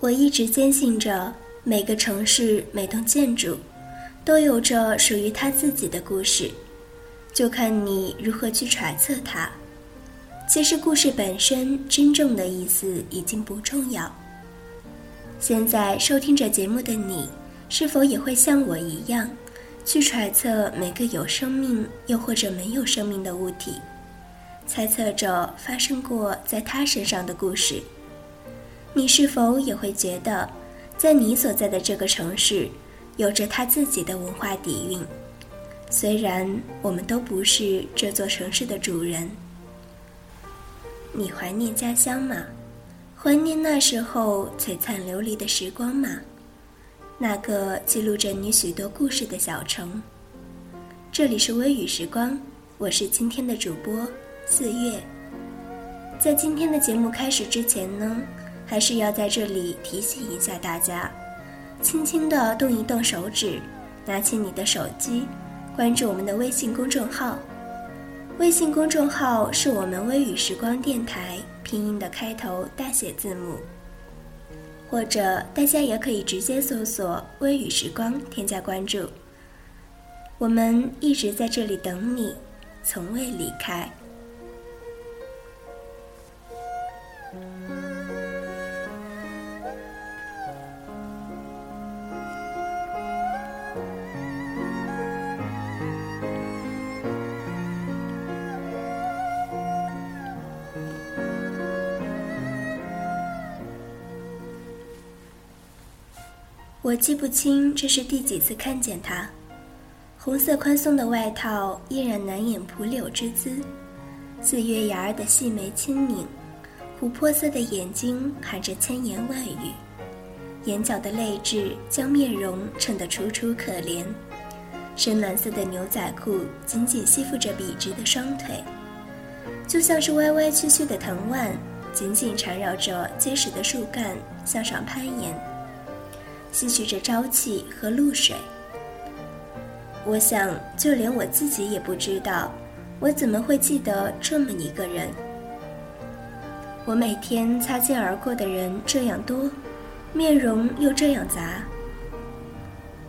我一直坚信着，每个城市、每栋建筑，都有着属于它自己的故事，就看你如何去揣测它。其实，故事本身真正的意思已经不重要。现在收听着节目的你，是否也会像我一样，去揣测每个有生命又或者没有生命的物体，猜测着发生过在它身上的故事？你是否也会觉得，在你所在的这个城市，有着它自己的文化底蕴？虽然我们都不是这座城市的主人，你怀念家乡吗？怀念那时候璀璨流离的时光吗？那个记录着你许多故事的小城。这里是微雨时光，我是今天的主播四月。在今天的节目开始之前呢？还是要在这里提醒一下大家，轻轻地动一动手指，拿起你的手机，关注我们的微信公众号。微信公众号是我们微雨时光电台拼音的开头大写字母，或者大家也可以直接搜索“微雨时光”添加关注。我们一直在这里等你，从未离开。我记不清这是第几次看见他，红色宽松的外套依然难掩蒲柳之姿，似月牙儿的细眉轻拧，琥珀色的眼睛含着千言万语，眼角的泪痣将面容衬得楚楚可怜，深蓝色的牛仔裤紧紧吸附着笔直的双腿，就像是歪歪曲曲的藤蔓，紧紧缠绕着结实的树干向上攀岩。吸取着朝气和露水。我想，就连我自己也不知道，我怎么会记得这么一个人。我每天擦肩而过的人这样多，面容又这样杂。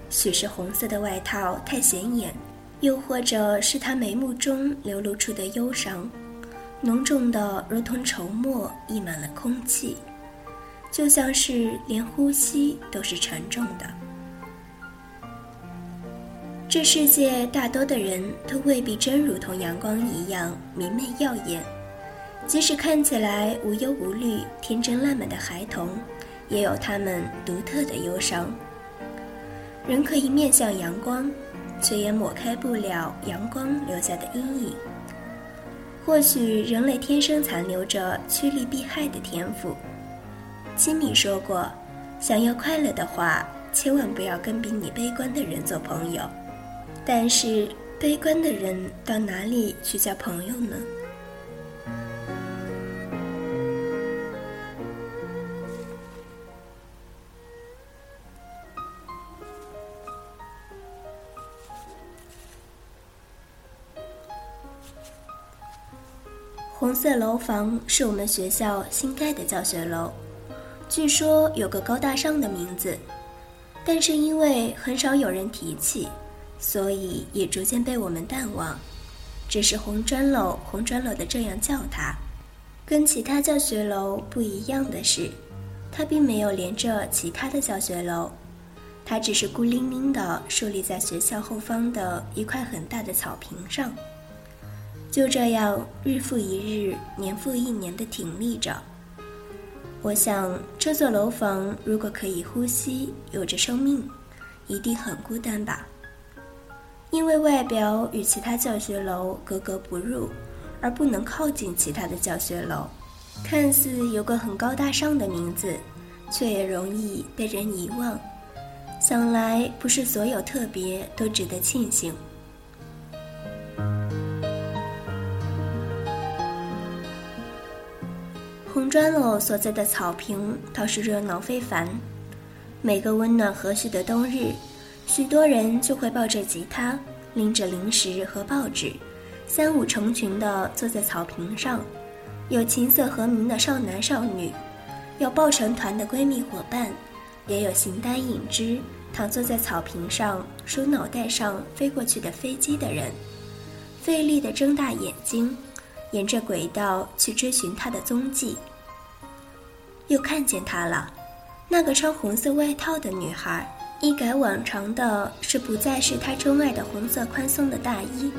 许是红色的外套太显眼，又或者是他眉目中流露出的忧伤，浓重的如同愁墨溢满了空气。就像是连呼吸都是沉重的。这世界大多的人都未必真如同阳光一样明媚耀眼，即使看起来无忧无虑、天真烂漫的孩童，也有他们独特的忧伤。人可以面向阳光，却也抹开不了阳光留下的阴影。或许人类天生残留着趋利避害的天赋。吉米说过：“想要快乐的话，千万不要跟比你悲观的人做朋友。但是，悲观的人到哪里去交朋友呢？”红色楼房是我们学校新盖的教学楼。据说有个高大上的名字，但是因为很少有人提起，所以也逐渐被我们淡忘。只是红砖楼，红砖楼的这样叫它。跟其他教学楼不一样的是，它并没有连着其他的教学楼，它只是孤零零地竖立在学校后方的一块很大的草坪上，就这样日复一日、年复一年地挺立着。我想，这座楼房如果可以呼吸，有着生命，一定很孤单吧？因为外表与其他教学楼格格不入，而不能靠近其他的教学楼。看似有个很高大上的名字，却也容易被人遗忘。想来，不是所有特别都值得庆幸。砖楼所在的草坪倒是热闹非凡。每个温暖和煦的冬日，许多人就会抱着吉他，拎着零食和报纸，三五成群地坐在草坪上。有琴瑟和鸣的少男少女，有抱成团的闺蜜伙伴，也有形单影只躺坐在草坪上数脑袋上飞过去的飞机的人，费力地睁大眼睛，沿着轨道去追寻他的踪迹。又看见她了，那个穿红色外套的女孩，一改往常的是不再是她钟爱的红色宽松的大衣，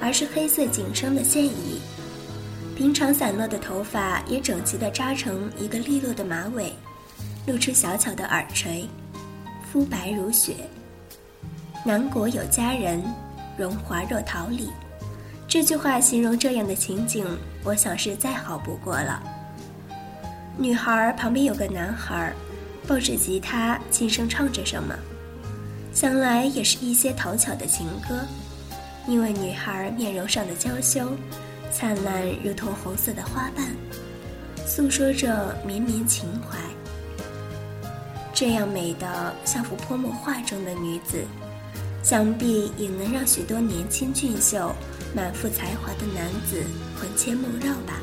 而是黑色紧身的线衣。平常散落的头发也整齐地扎成一个利落的马尾，露出小巧的耳垂，肤白如雪。南国有佳人，荣华若桃李。这句话形容这样的情景，我想是再好不过了。女孩旁边有个男孩，抱着吉他轻声唱着什么，想来也是一些讨巧的情歌。因为女孩面容上的娇羞，灿烂如同红色的花瓣，诉说着绵绵情怀。这样美的像幅泼墨画中的女子，想必也能让许多年轻俊秀、满腹才华的男子魂牵梦绕吧。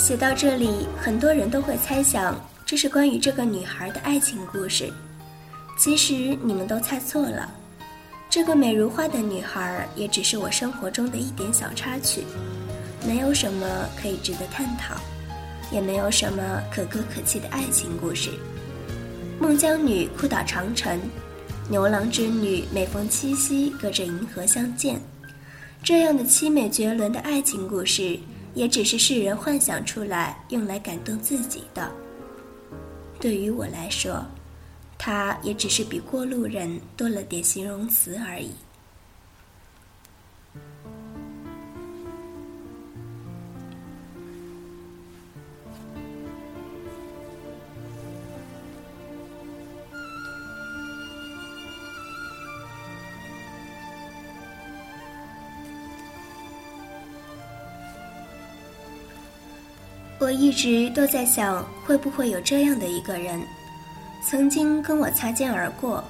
写到这里，很多人都会猜想这是关于这个女孩的爱情故事。其实你们都猜错了，这个美如花的女孩也只是我生活中的一点小插曲，没有什么可以值得探讨，也没有什么可歌可泣的爱情故事。孟姜女哭倒长城，牛郎织女每逢七夕隔着银河相见，这样的凄美绝伦的爱情故事。也只是世人幻想出来用来感动自己的。对于我来说，他也只是比过路人多了点形容词而已。我一直都在想，会不会有这样的一个人，曾经跟我擦肩而过，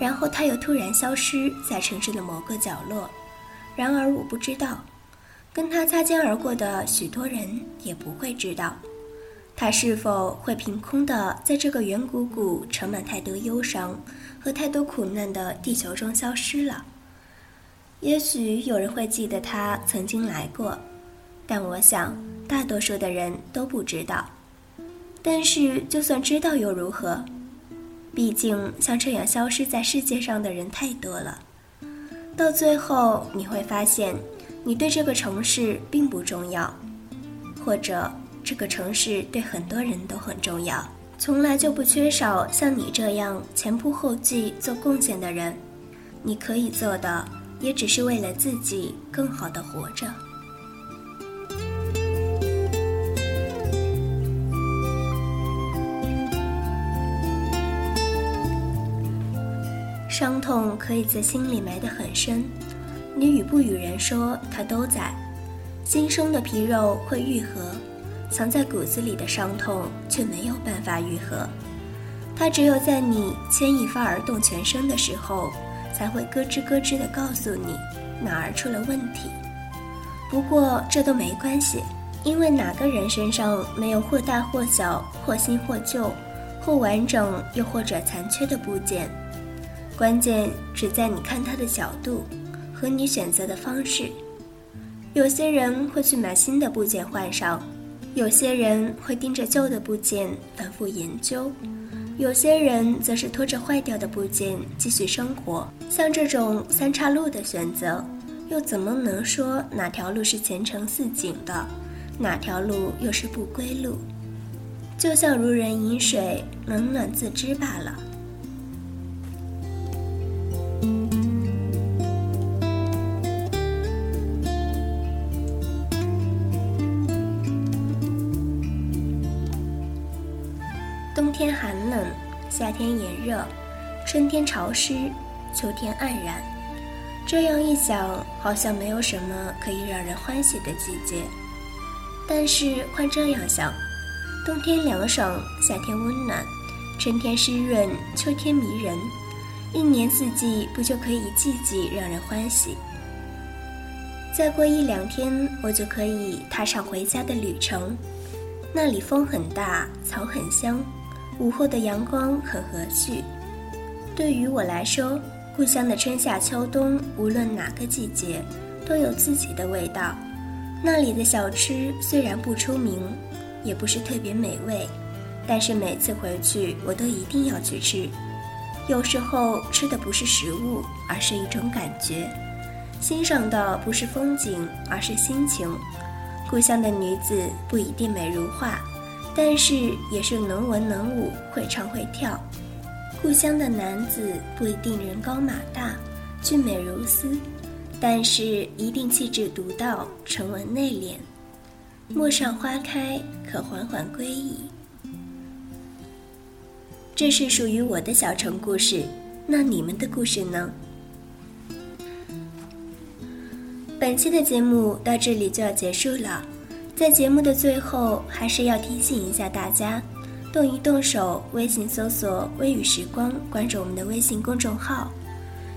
然后他又突然消失在城市的某个角落。然而我不知道，跟他擦肩而过的许多人也不会知道，他是否会凭空的在这个圆鼓鼓、盛满太多忧伤和太多苦难的地球中消失了。也许有人会记得他曾经来过。但我想，大多数的人都不知道。但是，就算知道又如何？毕竟，像这样消失在世界上的人太多了。到最后，你会发现，你对这个城市并不重要，或者这个城市对很多人都很重要。从来就不缺少像你这样前仆后继做贡献的人。你可以做的，也只是为了自己更好的活着。伤痛可以在心里埋得很深，你与不与人说，它都在。新生的皮肉会愈合，藏在骨子里的伤痛却没有办法愈合。它只有在你牵一发而动全身的时候，才会咯吱咯吱地告诉你哪儿出了问题。不过这都没关系，因为哪个人身上没有或大或小、或新或旧、或完整又或者残缺的部件？关键只在你看它的角度和你选择的方式。有些人会去买新的部件换上，有些人会盯着旧的部件反复研究，有些人则是拖着坏掉的部件继续生活。像这种三岔路的选择，又怎么能说哪条路是前程似锦的，哪条路又是不归路？就像如人饮水，冷暖自知罢了。热，春天潮湿，秋天黯然。这样一想，好像没有什么可以让人欢喜的季节。但是换这样想，冬天凉爽，夏天温暖，春天湿润，秋天迷人，一年四季不就可以季季让人欢喜？再过一两天，我就可以踏上回家的旅程。那里风很大，草很香。午后的阳光很和煦。对于我来说，故乡的春夏秋冬，无论哪个季节，都有自己的味道。那里的小吃虽然不出名，也不是特别美味，但是每次回去，我都一定要去吃。有时候吃的不是食物，而是一种感觉；欣赏的不是风景，而是心情。故乡的女子不一定美如画。但是也是能文能武，会唱会跳。故乡的男子不一定人高马大，俊美如斯，但是一定气质独到，沉稳内敛。陌上花开，可缓缓归矣。这是属于我的小城故事，那你们的故事呢？本期的节目到这里就要结束了。在节目的最后，还是要提醒一下大家，动一动手，微信搜索“微雨时光”，关注我们的微信公众号；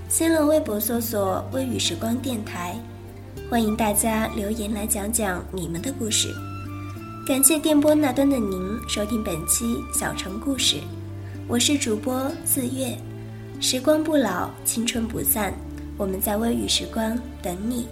新浪微博搜索“微雨时光电台”，欢迎大家留言来讲讲你们的故事。感谢电波那端的您收听本期小城故事，我是主播四月。时光不老，青春不散，我们在微雨时光等你。